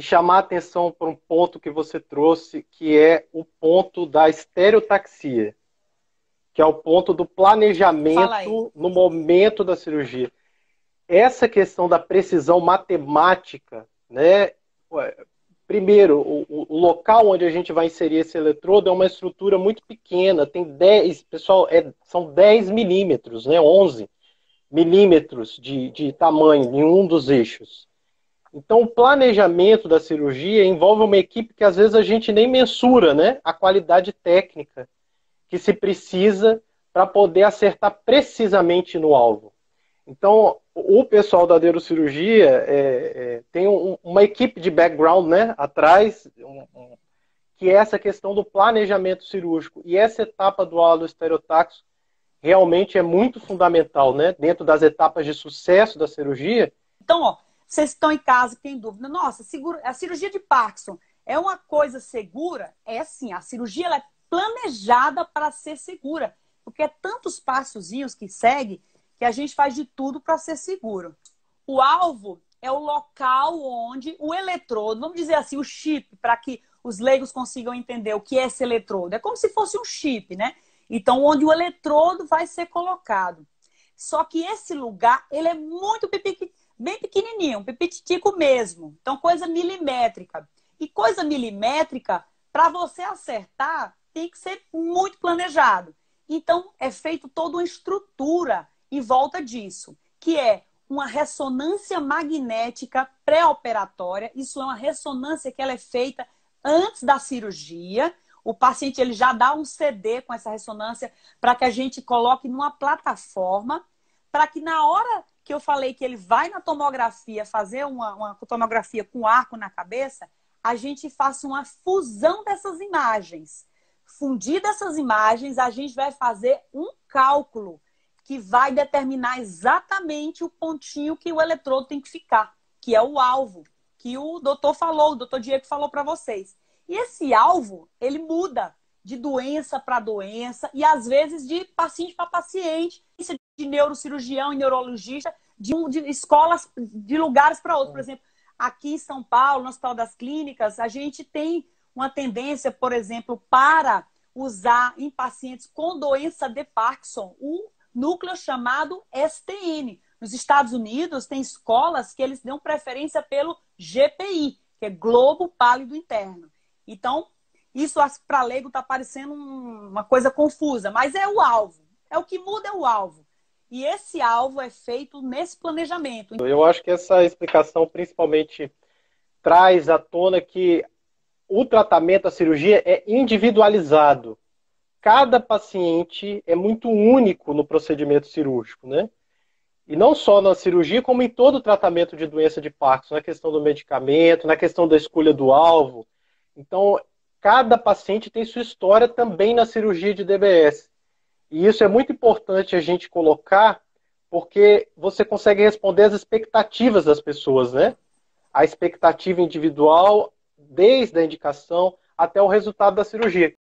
e chamar a atenção para um ponto que você trouxe, que é o ponto da estereotaxia, que é o ponto do planejamento no momento da cirurgia. Essa questão da precisão matemática, né? Primeiro, o, o, local onde a gente vai inserir esse eletrodo é uma estrutura muito pequena, tem 10, pessoal, é, são 10 milímetros, né? 11 milímetros de, de tamanho em um dos eixos. Então, o planejamento da cirurgia envolve uma equipe que às vezes a gente nem mensura né, a qualidade técnica que se precisa para poder acertar precisamente no alvo. Então, o pessoal da aderocirurgia é, é, tem um, uma equipe de background né, atrás, um, um, que é essa questão do planejamento cirúrgico. E essa etapa do aloestereotaxo realmente é muito fundamental, né? Dentro das etapas de sucesso da cirurgia. Então, ó, vocês estão em casa têm dúvida. Nossa, a cirurgia de Parkinson é uma coisa segura? É sim, a cirurgia ela é planejada para ser segura. Porque é tantos passozinhos que segue que a gente faz de tudo para ser seguro. O alvo é o local onde o eletrodo, vamos dizer assim, o chip, para que os leigos consigam entender o que é esse eletrodo. É como se fosse um chip, né? Então, onde o eletrodo vai ser colocado. Só que esse lugar, ele é muito bem pequenininho, pipititico mesmo. Então, coisa milimétrica. E coisa milimétrica, para você acertar, tem que ser muito planejado. Então, é feito toda uma estrutura em volta disso, que é uma ressonância magnética pré-operatória. Isso é uma ressonância que ela é feita antes da cirurgia, o paciente ele já dá um CD com essa ressonância para que a gente coloque numa plataforma, para que na hora que eu falei que ele vai na tomografia fazer uma, uma tomografia com arco na cabeça, a gente faça uma fusão dessas imagens. Fundir dessas imagens, a gente vai fazer um cálculo que vai determinar exatamente o pontinho que o eletrodo tem que ficar, que é o alvo, que o doutor falou, o doutor Diego falou para vocês. E esse alvo, ele muda de doença para doença e às vezes de paciente para paciente, de neurocirurgião e neurologista, de, um, de escolas, de lugares para outros. Por exemplo, aqui em São Paulo, no Hospital das Clínicas, a gente tem uma tendência, por exemplo, para usar em pacientes com doença de Parkinson o núcleo chamado STN. Nos Estados Unidos, tem escolas que eles dão preferência pelo GPI, que é Globo Pálido Interno. Então, isso para leigo está parecendo uma coisa confusa, mas é o alvo. É o que muda é o alvo. E esse alvo é feito nesse planejamento. Eu acho que essa explicação principalmente traz à tona que o tratamento, a cirurgia é individualizado. Cada paciente é muito único no procedimento cirúrgico, né? E não só na cirurgia, como em todo o tratamento de doença de Parkinson, na questão do medicamento, na questão da escolha do alvo. Então, cada paciente tem sua história também na cirurgia de DBS. E isso é muito importante a gente colocar, porque você consegue responder às expectativas das pessoas, né? A expectativa individual, desde a indicação até o resultado da cirurgia.